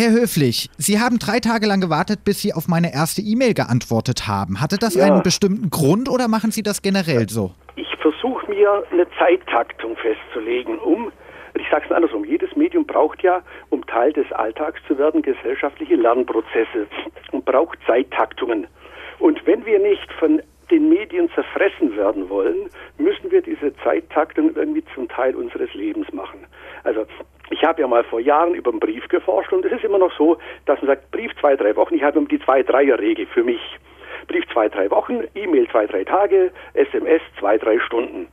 Herr Höflich, Sie haben drei Tage lang gewartet, bis Sie auf meine erste E-Mail geantwortet haben. Hatte das ja. einen bestimmten Grund oder machen Sie das generell so? Ich versuche mir eine Zeittaktung festzulegen, um, ich sage es andersrum, jedes Medium braucht ja, um Teil des Alltags zu werden, gesellschaftliche Lernprozesse und braucht Zeittaktungen. Und wenn wir nicht von den Medien zerfressen werden wollen, müssen wir diese Zeittaktung irgendwie zum Teil unseres Lebens machen. Also ich habe ja mal vor Jahren über einen Brief geforscht und es ist immer noch so, dass man sagt, Brief zwei, drei Wochen, ich habe die Zwei-Dreier-Regel für mich. Brief zwei, drei Wochen, E-Mail zwei, drei Tage, SMS zwei, drei Stunden.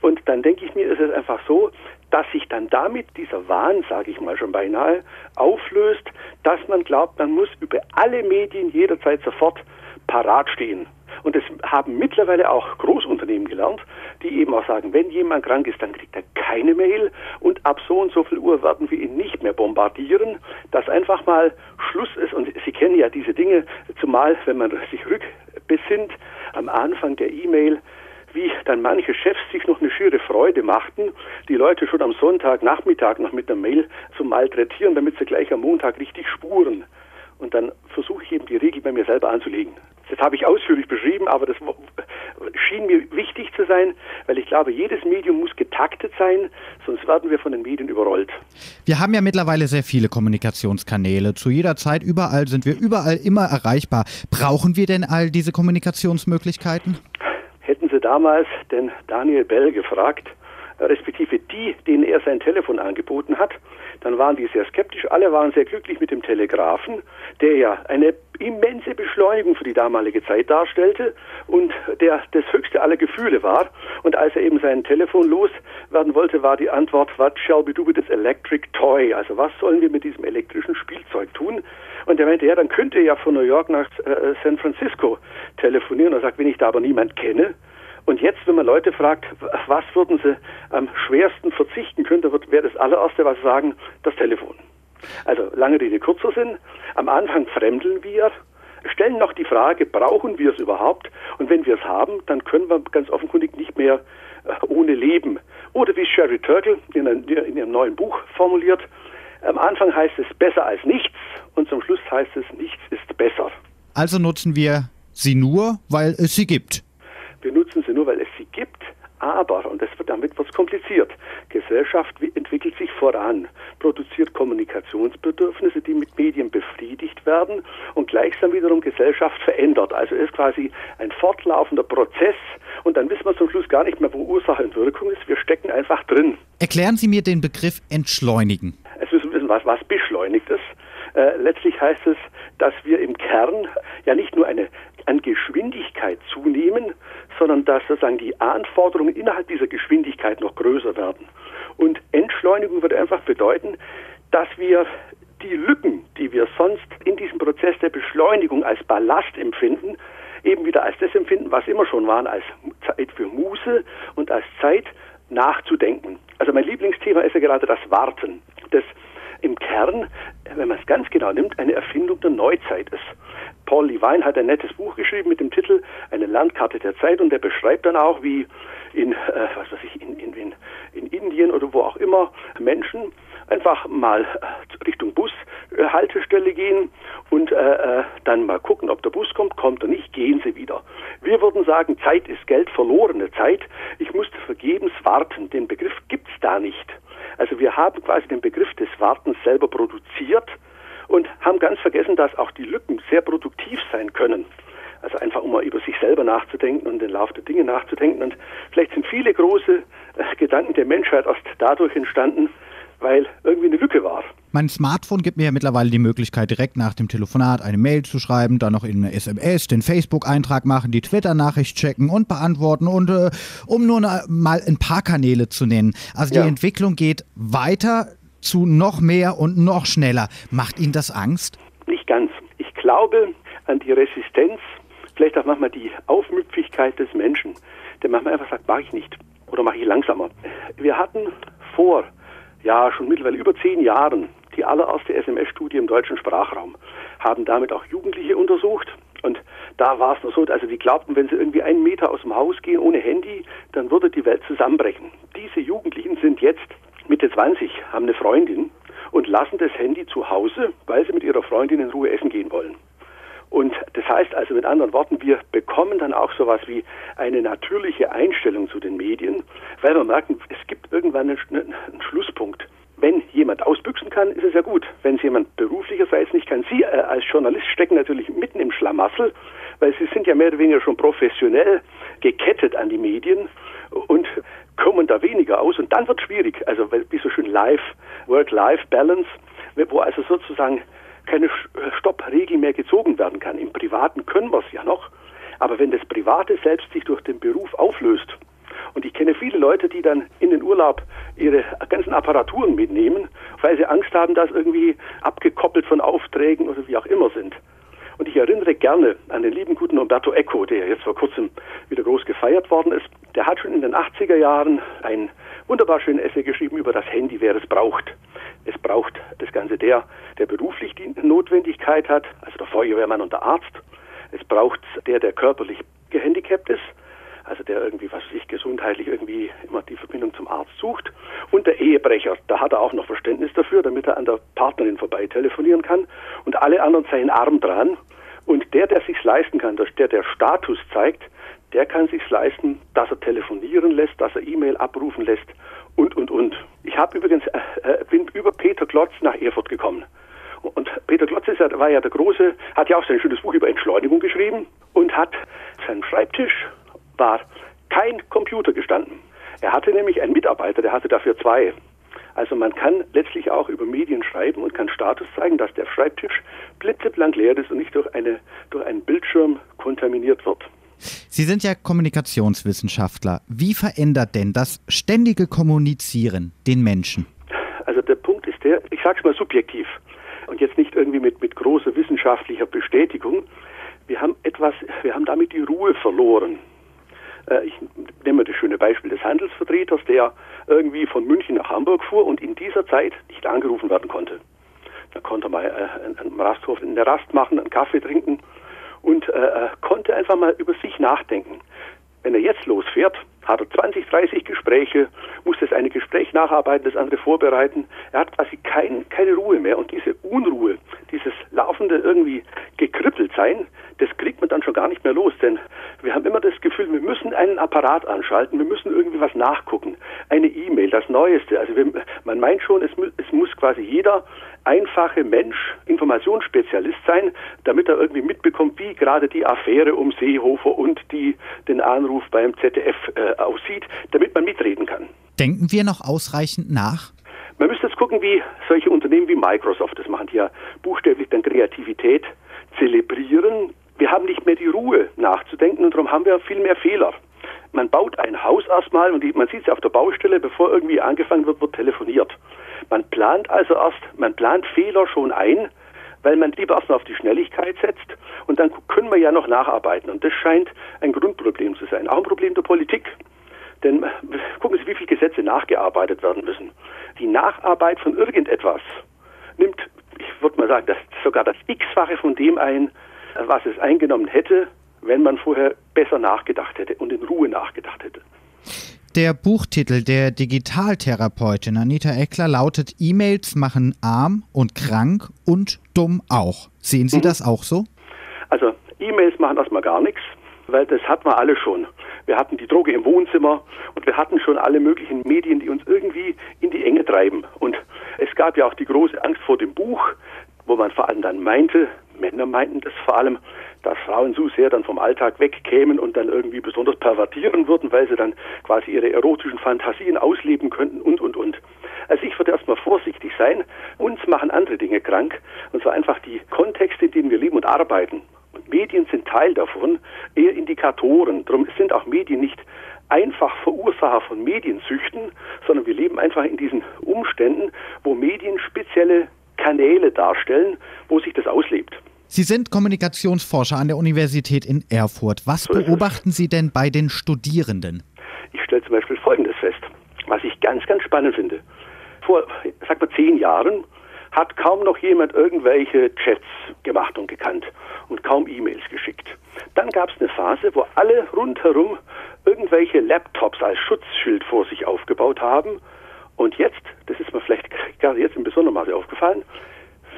Und dann denke ich mir, ist es einfach so, dass sich dann damit dieser Wahn, sage ich mal schon beinahe, auflöst, dass man glaubt, man muss über alle Medien jederzeit sofort parat stehen. Und das haben mittlerweile auch Großunternehmen gelernt, die eben auch sagen, wenn jemand krank ist, dann kriegt er keine Mail und ab so und so viel Uhr werden wir ihn nicht mehr bombardieren, dass einfach mal Schluss ist. Und Sie kennen ja diese Dinge, zumal wenn man sich rückbesinnt am Anfang der E-Mail, wie dann manche Chefs sich noch eine schiere Freude machten, die Leute schon am Sonntagnachmittag noch mit der Mail zu malträtieren, damit sie gleich am Montag richtig spuren. Und dann versuche ich eben die Regel bei mir selber anzulegen. Das habe ich ausführlich beschrieben, aber das schien mir wichtig zu sein, weil ich glaube, jedes Medium muss getaktet sein, sonst werden wir von den Medien überrollt. Wir haben ja mittlerweile sehr viele Kommunikationskanäle. Zu jeder Zeit, überall sind wir überall immer erreichbar. Brauchen wir denn all diese Kommunikationsmöglichkeiten? Hätten Sie damals den Daniel Bell gefragt, respektive die, denen er sein Telefon angeboten hat, dann waren die sehr skeptisch. Alle waren sehr glücklich mit dem Telegrafen, der ja eine immense Beschleunigung für die damalige Zeit darstellte und der das höchste aller Gefühle war. Und als er eben sein Telefon loswerden wollte, war die Antwort, what shall we do with this electric toy? Also was sollen wir mit diesem elektrischen Spielzeug tun? Und er meinte, ja, dann könnte er ja von New York nach äh, San Francisco telefonieren. Er sagt, wenn ich da aber niemand kenne, und jetzt, wenn man Leute fragt, was würden sie am schwersten verzichten können, wäre das allererste, was sie sagen, das Telefon. Also lange Rede, kurzer Sinn. Am Anfang fremdeln wir, stellen noch die Frage, brauchen wir es überhaupt? Und wenn wir es haben, dann können wir ganz offenkundig nicht mehr äh, ohne leben. Oder wie Sherry Turkle in, in ihrem neuen Buch formuliert, am Anfang heißt es besser als nichts und zum Schluss heißt es nichts ist besser. Also nutzen wir sie nur, weil es sie gibt. Wir nutzen sie nur, weil es sie gibt. Aber, und das wird, damit wird es kompliziert, Gesellschaft entwickelt sich voran, produziert Kommunikationsbedürfnisse, die mit Medien befriedigt werden und gleichsam wiederum Gesellschaft verändert. Also ist quasi ein fortlaufender Prozess und dann wissen wir zum Schluss gar nicht mehr, wo Ursache und Wirkung ist. Wir stecken einfach drin. Erklären Sie mir den Begriff entschleunigen. Es müssen wissen, was, was beschleunigt ist. Äh, letztlich heißt es, dass wir im Kern ja nicht nur eine an Geschwindigkeit zunehmen, sondern dass sozusagen die Anforderungen innerhalb dieser Geschwindigkeit noch größer werden. Und Entschleunigung würde einfach bedeuten, dass wir die Lücken, die wir sonst in diesem Prozess der Beschleunigung als Ballast empfinden, eben wieder als das empfinden, was immer schon waren, als Zeit für Muße und als Zeit nachzudenken. Also mein Lieblingsthema ist ja gerade das Warten, das im Kern, wenn man es ganz genau nimmt, eine Erfindung der Neuzeit ist. Paul Levine hat ein nettes Buch geschrieben mit dem Titel Eine Landkarte der Zeit und der beschreibt dann auch, wie in, äh, was weiß ich, in, in, in Indien oder wo auch immer Menschen einfach mal äh, Richtung Bushaltestelle gehen und äh, äh, dann mal gucken, ob der Bus kommt, kommt er nicht, gehen sie wieder. Wir würden sagen, Zeit ist Geld, verlorene Zeit. Ich musste vergebens warten. Den Begriff gibt's da nicht. Also wir haben quasi den Begriff des Wartens selber produziert und haben ganz vergessen, dass auch die Lücken sehr produktiv sein können. Also einfach um mal über sich selber nachzudenken und den Lauf der Dinge nachzudenken. Und vielleicht sind viele große äh, Gedanken der Menschheit erst dadurch entstanden, weil irgendwie eine Lücke war. Mein Smartphone gibt mir ja mittlerweile die Möglichkeit, direkt nach dem Telefonat eine Mail zu schreiben, dann noch in eine SMS, den Facebook-Eintrag machen, die Twitter-Nachricht checken und beantworten und äh, um nur mal ein paar Kanäle zu nennen. Also die ja. Entwicklung geht weiter zu noch mehr und noch schneller. Macht Ihnen das Angst? Nicht ganz. Ich glaube an die Resistenz, vielleicht auch manchmal die Aufmüpfigkeit des Menschen, der manchmal einfach sagt, mache ich nicht oder mache ich langsamer. Wir hatten vor, ja, schon mittlerweile über zehn Jahren die allererste SMS-Studie im deutschen Sprachraum, haben damit auch Jugendliche untersucht und da war es nur so, also die glaubten, wenn sie irgendwie einen Meter aus dem Haus gehen ohne Handy, dann würde die Welt zusammenbrechen. Diese Jugendlichen sind jetzt Mitte 20, haben eine Freundin und lassen das Handy zu Hause, weil sie mit ihrer Freundin in Ruhe essen gehen wollen. Und das heißt also mit anderen Worten, wir bekommen dann auch sowas wie eine natürliche Einstellung zu den Medien, weil wir merken, es gibt irgendwann einen, Schlusspunkt. Wenn jemand ausbüchsen kann, ist es ja gut. Wenn es jemand beruflicherseits nicht kann, Sie äh, als Journalist stecken natürlich mitten im Schlamassel, weil Sie sind ja mehr oder weniger schon professionell gekettet an die Medien und kommen da weniger aus. Und dann wird schwierig. Also wie so schön Life, Work-Life-Balance, wo also sozusagen keine Stoppregel mehr gezogen werden kann. Im Privaten können wir es ja noch, aber wenn das Private selbst sich durch den Beruf auflöst, und ich kenne viele Leute, die dann in den Urlaub ihre ganzen Apparaturen mitnehmen, weil sie Angst haben, dass irgendwie abgekoppelt von Aufträgen oder wie auch immer sind. Und ich erinnere gerne an den lieben guten Umberto Eco, der jetzt vor kurzem wieder groß gefeiert worden ist. Der hat schon in den 80er Jahren ein wunderbar schönes Essay geschrieben über das Handy, wer es braucht. Es braucht das Ganze der, der beruflich die Notwendigkeit hat, also der Feuerwehrmann und der Arzt. Es braucht der, der körperlich gehandicapt ist, also der irgendwie, was sich gesundheitlich irgendwie immer die Verbindung zum Arzt sucht. Und der Ehebrecher, da hat er auch noch Verständnis dafür, damit er an der Partnerin vorbei telefonieren kann. Und alle anderen seien arm dran. Und der, der sich's leisten kann, der der Status zeigt, der kann sich's leisten, dass er telefonieren lässt, dass er E-Mail abrufen lässt und, und, und. Ich habe übrigens, äh, äh, bin über Peter Klotz nach Erfurt gekommen. Und Peter Klotz ist ja, war ja der große, hat ja auch sein schönes Buch über Entschleunigung geschrieben und hat seinen Schreibtisch war kein Computer gestanden. Er hatte nämlich einen Mitarbeiter, der hatte dafür zwei. Also man kann letztlich auch über Medien schreiben und kann Status zeigen, dass der Schreibtisch blitzeblank leer ist und nicht durch, eine, durch einen Bildschirm kontaminiert wird. Sie sind ja Kommunikationswissenschaftler. Wie verändert denn das ständige Kommunizieren den Menschen? Also der Punkt ist der, ich sage es mal subjektiv und jetzt nicht irgendwie mit, mit großer wissenschaftlicher Bestätigung. Wir haben etwas, wir haben damit die Ruhe verloren. Äh, ich nehme das schöne Beispiel des Handelsvertreters, der irgendwie von München nach Hamburg fuhr und in dieser Zeit nicht angerufen werden konnte. Da konnte mal äh, am Rasthof in der Rast machen, einen Kaffee trinken und äh, konnte einfach mal über sich nachdenken. Wenn er jetzt losfährt, hat er 20, 30 Gespräche, muss das eine Gespräch nacharbeiten, das andere vorbereiten. Er hat quasi kein, keine Ruhe mehr. Und diese Unruhe, dieses laufende irgendwie gekribbelt sein, das kriegt man dann schon gar nicht mehr los. Denn wir haben immer das Gefühl, wir müssen einen Apparat anschalten, wir müssen irgendwie was nachgucken. Eine E-Mail, das Neueste. Also wir, man meint schon, es, es muss quasi jeder einfache Mensch Informationsspezialist sein, damit er irgendwie mitbekommt, wie gerade die Affäre um Seehofer und die, den Anruf beim ZDF äh, aussieht, damit man mitreden kann. Denken wir noch ausreichend nach? Man müsste jetzt gucken, wie solche Unternehmen wie Microsoft das machen, die ja buchstäblich dann Kreativität zelebrieren. Wir haben nicht mehr die Ruhe nachzudenken und darum haben wir viel mehr Fehler. Man baut ein Haus erstmal und man sieht es auf der Baustelle, bevor irgendwie angefangen wird, wird telefoniert. Man plant also erst, man plant Fehler schon ein, weil man lieber erstmal auf die Schnelligkeit setzt und dann können wir ja noch nacharbeiten. Und das scheint ein Grundproblem zu sein, auch ein Problem der Politik. Denn gucken Sie, wie viele Gesetze nachgearbeitet werden müssen. Die Nacharbeit von irgendetwas nimmt, ich würde mal sagen, das, sogar das X-fache von dem ein, was es eingenommen hätte, wenn man vorher besser nachgedacht hätte und in Ruhe nachgedacht hätte. Der Buchtitel der Digitaltherapeutin Anita Eckler lautet E-Mails machen arm und krank und dumm auch. Sehen Sie mhm. das auch so? Also E-Mails machen erstmal gar nichts, weil das hatten wir alle schon. Wir hatten die Droge im Wohnzimmer und wir hatten schon alle möglichen Medien, die uns irgendwie in die Enge treiben. Und es gab ja auch die große Angst vor dem Buch, wo man vor allem dann meinte, Männer meinten das vor allem, dass Frauen so sehr dann vom Alltag wegkämen und dann irgendwie besonders pervertieren würden, weil sie dann quasi ihre erotischen Fantasien ausleben könnten und, und, und. Also ich würde erstmal vorsichtig sein. Uns machen andere Dinge krank, und zwar einfach die Kontexte, in denen wir leben und arbeiten. Und Medien sind Teil davon, eher Indikatoren. Darum sind auch Medien nicht einfach Verursacher von Mediensüchten, sondern wir leben einfach in diesen Umständen, wo Medien spezielle Kanäle darstellen, wo sich das auslebt. Sie sind Kommunikationsforscher an der Universität in Erfurt. Was so beobachten Sie denn bei den Studierenden? Ich stelle zum Beispiel Folgendes fest, was ich ganz, ganz spannend finde. Vor, sag mal, zehn Jahren hat kaum noch jemand irgendwelche Chats gemacht und gekannt und kaum E-Mails geschickt. Dann gab es eine Phase, wo alle rundherum irgendwelche Laptops als Schutzschild vor sich aufgebaut haben Und jetzt, das ist mir vielleicht gerade jetzt in besonderem Maße aufgefallen,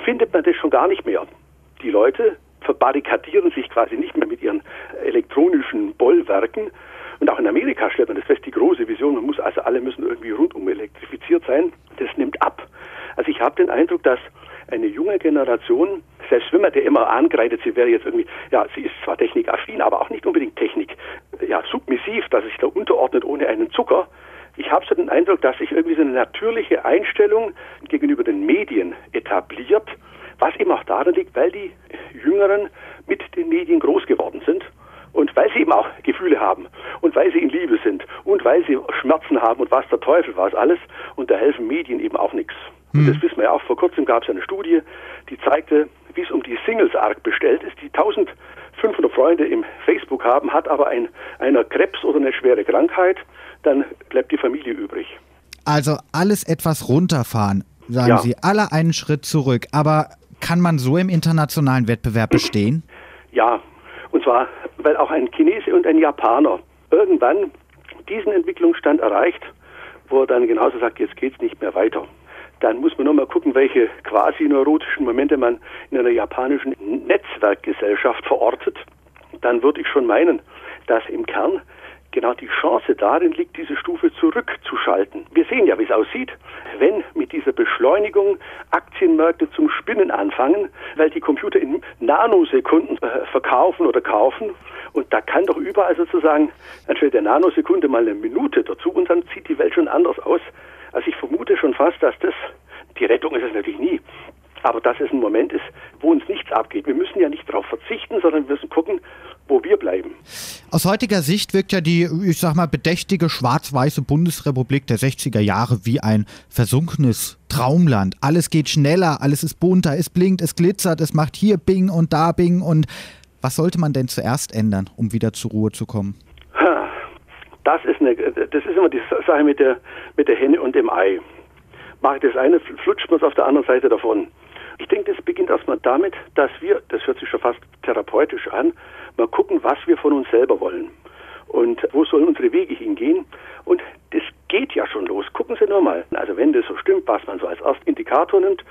findet man das schon gar nicht mehr. Die Leute verbarrikadieren sich quasi nicht mehr mit ihren elektronischen Bollwerken. Und auch in Amerika stellt man das fest, die große Vision, man muss also alle müssen irgendwie rundum elektrifiziert sein, das nimmt ab. Also ich habe den Eindruck, dass eine junge Generation, selbst wenn man der immer angreitet, sie wäre jetzt irgendwie, ja, sie ist zwar technikaffin, aber auch nicht unbedingt Technik, ja, submissiv, dass sich da unterordnet ohne einen Zucker. Ich habe so den Eindruck, dass sich irgendwie so eine natürliche Einstellung gegenüber den Medien etabliert, was eben auch daran liegt, weil die Jüngeren mit den Medien groß geworden sind und weil sie eben auch Gefühle haben und weil sie in Liebe sind und weil sie Schmerzen haben und was der Teufel was alles und da helfen Medien eben auch nichts. Und das hm. wissen wir ja auch. Vor kurzem gab es eine Studie, die zeigte, wie es um die Singles arg bestellt ist, die 1500 Freunde im Facebook haben, hat aber ein, einer Krebs oder eine schwere Krankheit, dann bleibt die Familie übrig. Also alles etwas runterfahren, sagen ja. Sie, alle einen Schritt zurück. Aber kann man so im internationalen Wettbewerb bestehen? Ja, und zwar, weil auch ein Chinese und ein Japaner irgendwann diesen Entwicklungsstand erreicht, wo er dann genauso sagt, jetzt geht es nicht mehr weiter. Dann muss man nochmal gucken, welche quasi neurotischen Momente man in einer japanischen Netzwerkgesellschaft verortet. Dann würde ich schon meinen, dass im Kern genau die Chance darin liegt, diese Stufe zurückzuschalten. Wir sehen ja, wie es aussieht, wenn mit dieser Beschleunigung Aktienmärkte zum Spinnen anfangen, weil die Computer in Nanosekunden äh, verkaufen oder kaufen. Und da kann doch überall sozusagen anstelle der Nanosekunde mal eine Minute dazu und dann sieht die Welt schon anders aus. Also ich vermute schon fast, dass das, die Rettung ist es natürlich nie, aber dass es ein Moment ist, wo uns nichts abgeht. Wir müssen ja nicht darauf verzichten, sondern wir müssen gucken, wo wir bleiben. Aus heutiger Sicht wirkt ja die, ich sag mal, bedächtige schwarz-weiße Bundesrepublik der 60er Jahre wie ein versunkenes Traumland. Alles geht schneller, alles ist bunter, es blinkt, es glitzert, es macht hier Bing und da Bing. Und was sollte man denn zuerst ändern, um wieder zur Ruhe zu kommen? Das ist, eine, das ist immer die Sache mit der, mit der Henne und dem Ei. Mache ich das eine, flutscht man es auf der anderen Seite davon. Ich denke, das beginnt erstmal damit, dass wir, das hört sich schon fast therapeutisch an, mal gucken, was wir von uns selber wollen. Und wo sollen unsere Wege hingehen? Und das geht ja schon los. Gucken Sie nur mal. Also wenn das so stimmt, was man so als Indikator nimmt,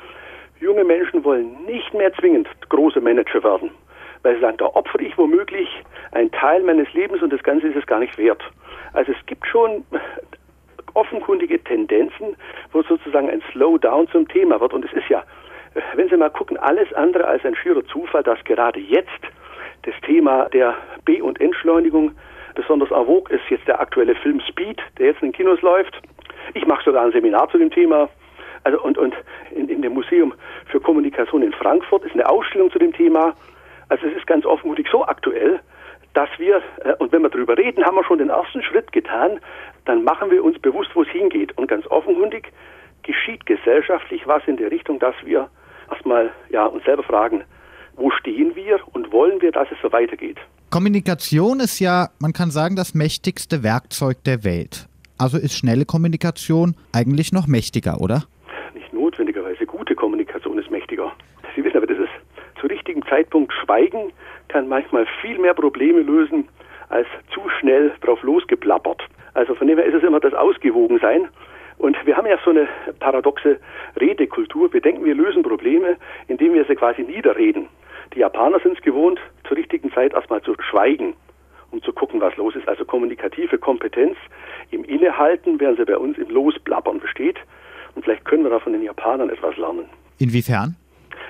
junge Menschen wollen nicht mehr zwingend große Manager werden. Weil sie sagen, da opfere ich womöglich einen Teil meines Lebens und das Ganze ist es gar nicht wert. Also es gibt schon offenkundige Tendenzen, wo sozusagen ein Slowdown zum Thema wird. Und es ist ja wenn Sie mal gucken, alles andere als ein schierer Zufall, dass gerade jetzt das Thema der B- und Entschleunigung besonders vogue ist, jetzt der aktuelle Film Speed, der jetzt in den Kinos läuft. Ich mache sogar ein Seminar zu dem Thema. Also und, und in, in dem Museum für Kommunikation in Frankfurt ist eine Ausstellung zu dem Thema. Also es ist ganz offenkundig so aktuell, dass wir, äh, und wenn wir darüber reden, haben wir schon den ersten Schritt getan, dann machen wir uns bewusst, wo es hingeht. Und ganz offenkundig geschieht gesellschaftlich was in der Richtung, dass wir erstmal ja, uns selber fragen, wo stehen wir und wollen wir, dass es so weitergeht. Kommunikation ist ja, man kann sagen, das mächtigste Werkzeug der Welt. Also ist schnelle Kommunikation eigentlich noch mächtiger, oder? Nicht notwendigerweise. Gute Kommunikation ist mächtiger. Sie wissen aber, das ist zu richtigen Zeitpunkt Schweigen kann manchmal viel mehr Probleme lösen als zu schnell drauf losgeplappert. Also von dem her ist es immer das Ausgewogensein. Und wir haben ja so eine paradoxe Redekultur. Wir denken, wir lösen Probleme, indem wir sie quasi niederreden. Die Japaner sind es gewohnt, zur richtigen Zeit erstmal zu schweigen, um zu gucken, was los ist. Also kommunikative Kompetenz im Innehalten, während sie bei uns im Losblabbern besteht. Und vielleicht können wir da von den Japanern etwas lernen. Inwiefern?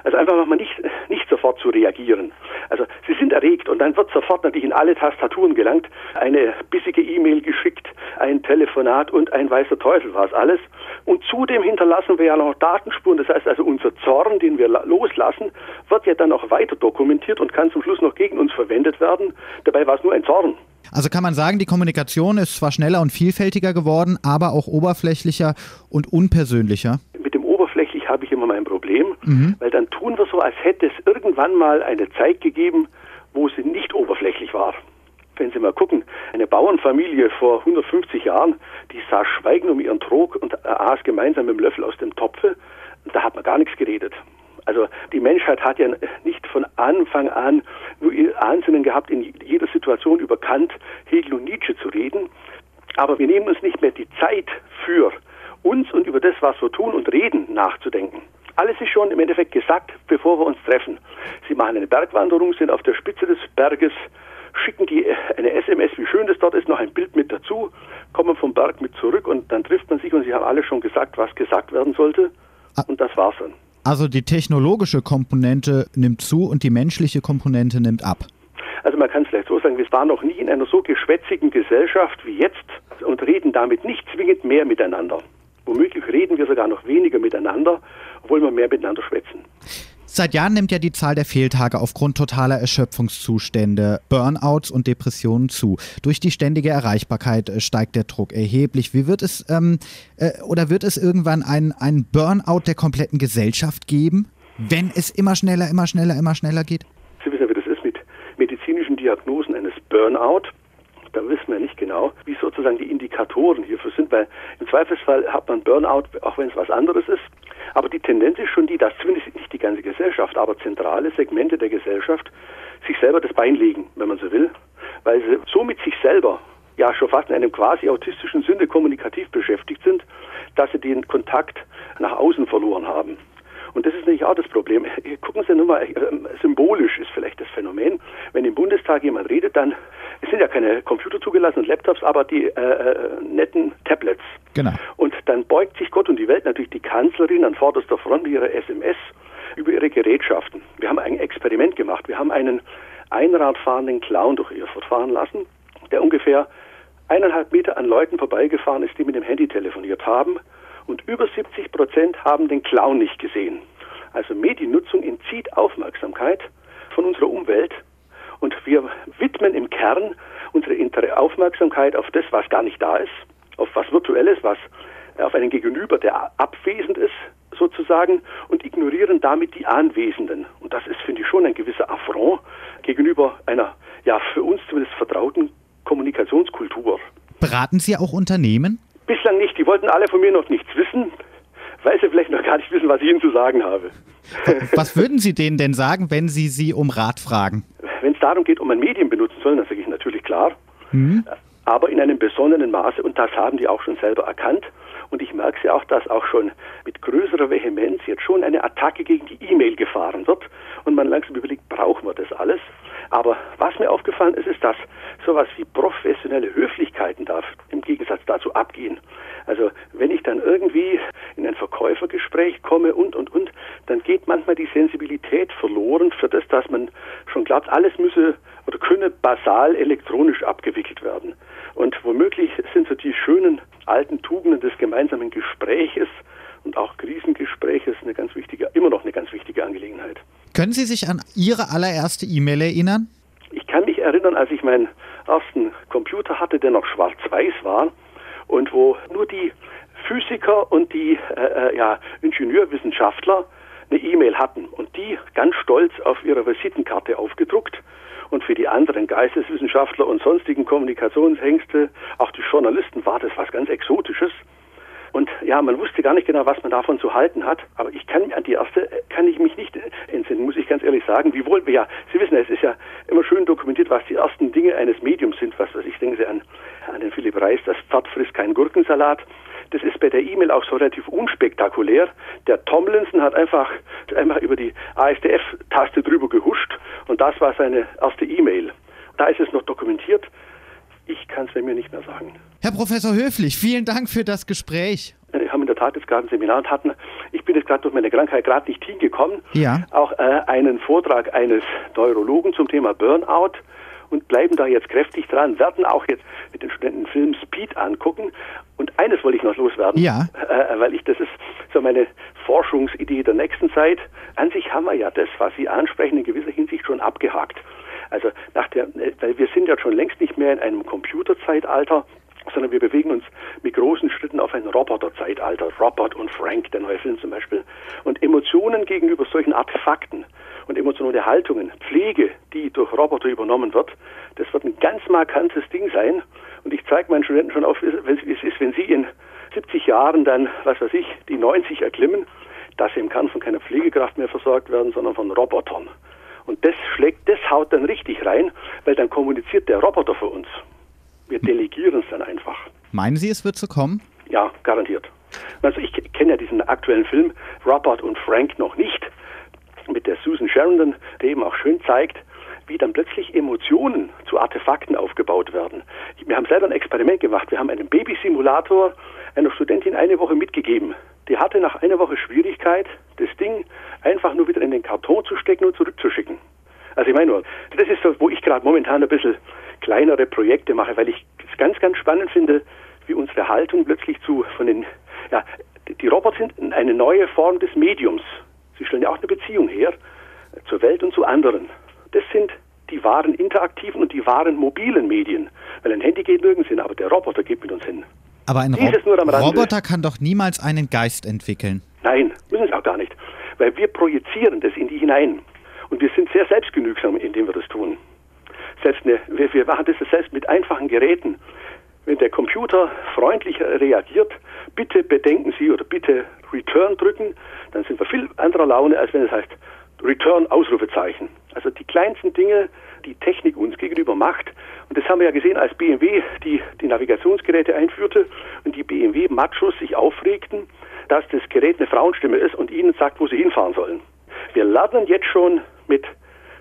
Also einfach nochmal nicht, nicht sofort zu reagieren. Also sie sind erregt und dann wird sofort natürlich in alle Tastaturen gelangt, eine bissige E-Mail geschickt, ein Telefonat und ein weißer Teufel war es alles. Und zudem hinterlassen wir ja noch Datenspuren. Das heißt also, unser Zorn, den wir loslassen, wird ja dann auch weiter dokumentiert und kann zum Schluss noch gegen uns verwendet werden. Dabei war es nur ein Zorn. Also kann man sagen, die Kommunikation ist zwar schneller und vielfältiger geworden, aber auch oberflächlicher und unpersönlicher immer mein Problem, mhm. weil dann tun wir so, als hätte es irgendwann mal eine Zeit gegeben, wo sie nicht oberflächlich war. Wenn Sie mal gucken, eine Bauernfamilie vor 150 Jahren, die saß schweigend um ihren Trog und aß gemeinsam mit dem Löffel aus dem Topfe, da hat man gar nichts geredet. Also die Menschheit hat ja nicht von Anfang an nur ihr Ansinnen gehabt, in jeder Situation über Kant, Hegel und Nietzsche zu reden, aber wir nehmen uns nicht mehr die Zeit für uns und über das, was wir tun und reden, nachzudenken. Alles ist schon im Endeffekt gesagt, bevor wir uns treffen. Sie machen eine Bergwanderung, sind auf der Spitze des Berges, schicken die eine SMS, wie schön das dort ist, noch ein Bild mit dazu, kommen vom Berg mit zurück und dann trifft man sich und sie haben alle schon gesagt, was gesagt werden sollte. Ah. Und das war's dann. Also die technologische Komponente nimmt zu und die menschliche Komponente nimmt ab. Also man kann es vielleicht so sagen, wir waren noch nie in einer so geschwätzigen Gesellschaft wie jetzt und reden damit nicht zwingend mehr miteinander. Womöglich reden wir sogar noch weniger miteinander, obwohl wir mehr miteinander schwätzen. Seit Jahren nimmt ja die Zahl der Fehltage aufgrund totaler Erschöpfungszustände, Burnouts und Depressionen zu. Durch die ständige Erreichbarkeit äh, steigt der Druck erheblich. Wie wird es ähm, äh, oder wird es irgendwann ein, ein Burnout der kompletten Gesellschaft geben, wenn es immer schneller, immer schneller, immer schneller geht? Sie wissen ja, wie das ist mit medizinischen Diagnosen eines Burnout da wissen wir nicht genau, wie sozusagen die Indikatoren hierfür sind, weil im Zweifelsfall hat man Burnout, auch wenn es was anderes ist. Aber die Tendenz ist schon die, dass zumindest nicht die ganze Gesellschaft, aber zentrale Segmente der Gesellschaft sich selber das Bein legen, wenn man so will, weil sie so mit sich selber ja schon fast in einem quasi autistischen Sinne kommunikativ beschäftigt sind, dass sie den Kontakt nach außen verloren haben. Und das ist natürlich auch das Problem. Gucken Sie nur mal, äh, symbolisch ist vielleicht das Phänomen. Wenn im Bundestag jemand redet, dann es sind ja keine Computer zugelassen und Laptops, aber die äh, äh, netten Tablets. Genau. Dann beugt sich Gott und die Welt natürlich die Kanzlerin an vorderster Front ihrer SMS über ihre Gerätschaften. Wir haben ein Experiment gemacht. Wir haben einen einradfahrenden Clown durch Erfurt fahren lassen, der ungefähr eineinhalb Meter an Leuten vorbeigefahren ist, die mit dem Handy telefoniert haben. Und über 70 Prozent haben den Clown nicht gesehen. Also Mediennutzung entzieht Aufmerksamkeit von unserer Umwelt und wir widmen im Kern unsere Aufmerksamkeit auf das, was gar nicht da ist, auf was Virtuelles, was auf einen Gegenüber, der abwesend ist, sozusagen, und ignorieren damit die Anwesenden. Und das ist, finde ich, schon ein gewisser Affront gegenüber einer, ja, für uns zumindest vertrauten Kommunikationskultur. Beraten Sie auch Unternehmen? Bislang nicht. Die wollten alle von mir noch nichts wissen, weil sie vielleicht noch gar nicht wissen, was ich ihnen zu sagen habe. Was würden Sie denen denn sagen, wenn Sie sie um Rat fragen? Wenn es darum geht, ob man Medien benutzen soll, dann sage ich natürlich klar. Mhm. Aber in einem besonnenen Maße, und das haben die auch schon selber erkannt. Ich merke ja auch, dass auch schon mit größerer Vehemenz jetzt schon eine Attacke gegen die E-Mail gefahren wird. Und man langsam überlegt, brauchen wir das alles? Aber was mir aufgefallen ist, ist, dass sowas wie professionelle Höflichkeiten darf im Gegensatz dazu abgehen. Also wenn ich dann irgendwie in ein Verkäufergespräch komme und, und, und, dann geht manchmal die Sensibilität verloren für das, dass man schon glaubt, alles müsse oder könne basal elektronisch abgewickelt werden. Und womöglich sind so die schönen alten Tugenden des gemeinsamen Gespräches und auch Krisengespräches eine ganz wichtige, immer noch eine ganz wichtige Angelegenheit. Können Sie sich an Ihre allererste E-Mail erinnern? Ich kann mich erinnern, als ich meinen ersten Computer hatte, der noch schwarz-weiß war und wo nur die Physiker und die äh, äh, ja, Ingenieurwissenschaftler eine E-Mail hatten und die ganz stolz auf ihrer Visitenkarte aufgedruckt. Und für die anderen Geisteswissenschaftler und sonstigen Kommunikationshengste, auch die Journalisten, war das was ganz Exotisches. Und ja, man wusste gar nicht genau, was man davon zu halten hat. Aber ich kann an die erste kann ich mich nicht entsinnen, muss ich ganz ehrlich sagen. Wiewohl wir ja, Sie wissen, es ist ja immer schön dokumentiert, was die ersten Dinge eines Mediums sind. Was weiß ich, denken Sie an, an den Philipp Reis, das Pferd frisst keinen Gurkensalat. Das ist bei der E-Mail auch so relativ unspektakulär. Der Tomlinson hat einfach, einfach über die ASDF-Taste drüber gehuscht und das war seine erste E-Mail. Da ist es noch dokumentiert. Ich kann es mir nicht mehr sagen. Herr Professor Höflich, vielen Dank für das Gespräch. Wir haben in der Tat jetzt gerade ein Seminar und hatten, ich bin jetzt gerade durch meine Krankheit gerade nicht hingekommen, ja. auch äh, einen Vortrag eines Neurologen zum Thema Burnout und bleiben da jetzt kräftig dran, werden auch jetzt mit den Studenten Film Speed angucken. Und eines wollte ich noch loswerden, ja. äh, weil ich, das ist so meine Forschungsidee der nächsten Zeit. An sich haben wir ja das, was Sie ansprechen, in gewisser Hinsicht schon abgehakt. Also nach der, weil wir sind ja schon längst nicht mehr in einem Computerzeitalter, sondern wir bewegen uns mit großen Schritten auf ein Roboterzeitalter. Robert und Frank, der neue Film zum Beispiel. Und Emotionen gegenüber solchen Artefakten und emotionale Haltungen, Pflege, die durch Roboter übernommen wird, das wird ein ganz markantes Ding sein. Und ich zeige meinen Studenten schon auf, wie es ist, wenn sie in 70 Jahren dann, was weiß ich, die 90 erklimmen, dass sie im Kern von keiner Pflegekraft mehr versorgt werden, sondern von Robotern. Und das schlägt, das haut dann richtig rein, weil dann kommuniziert der Roboter für uns. Wir delegieren es dann einfach. Meinen Sie, es wird so kommen? Ja, garantiert. Also ich kenne ja diesen aktuellen Film Robert und Frank noch nicht mit der Susan Sheridan, der eben auch schön zeigt, wie dann plötzlich Emotionen zu Artefakten aufgebaut werden. Wir haben selber ein Experiment gemacht. Wir haben einen Babysimulator einer Studentin eine Woche mitgegeben. Die hatte nach einer Woche Schwierigkeit, das Ding einfach nur wieder in den Karton zu stecken und zurückzuschicken. Also ich meine nur, das ist so, wo ich gerade momentan ein bisschen kleinere Projekte mache, weil ich es ganz, ganz spannend finde, wie unsere Haltung plötzlich zu von den, ja, die Roboter sind eine neue Form des Mediums. Sie stellen ja auch eine Beziehung her zur Welt und zu anderen. Das sind die wahren interaktiven und die wahren mobilen Medien. Weil ein Handy geht nirgends hin, aber der Roboter geht mit uns hin. Aber ein Rob Roboter kann doch niemals einen Geist entwickeln. Nein, müssen es auch gar nicht. Weil wir projizieren das in die hinein. Und wir sind sehr selbstgenügsam, indem wir das tun. Selbst eine, wir, wir machen das selbst mit einfachen Geräten. Wenn der Computer freundlich reagiert, bitte bedenken Sie oder bitte Return drücken, dann sind wir viel anderer Laune, als wenn es heißt Return Ausrufezeichen. Also die kleinsten Dinge, die Technik uns gegenüber macht. Und das haben wir ja gesehen, als BMW die, die Navigationsgeräte einführte und die BMW-Machos sich aufregten, dass das Gerät eine Frauenstimme ist und ihnen sagt, wo sie hinfahren sollen. Wir lernen jetzt schon mit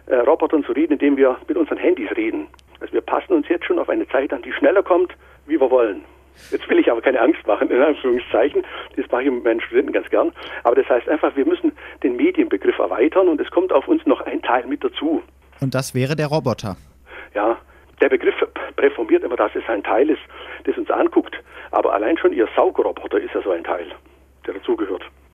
äh, Robotern zu reden, indem wir mit unseren Handys reden. Also wir passen uns jetzt schon auf eine Zeit an, die schneller kommt, wie wir wollen. Jetzt will ich aber keine Angst machen, in Anführungszeichen. Das mache ich mit meinen Studenten ganz gern. Aber das heißt einfach, wir müssen den Medienbegriff erweitern und es kommt auf uns noch ein Teil mit dazu. Und das wäre der Roboter. Ja, der Begriff präformiert immer, dass es ein Teil ist, das uns anguckt. Aber allein schon Ihr Saugroboter ist ja so ein Teil, der dazugehört.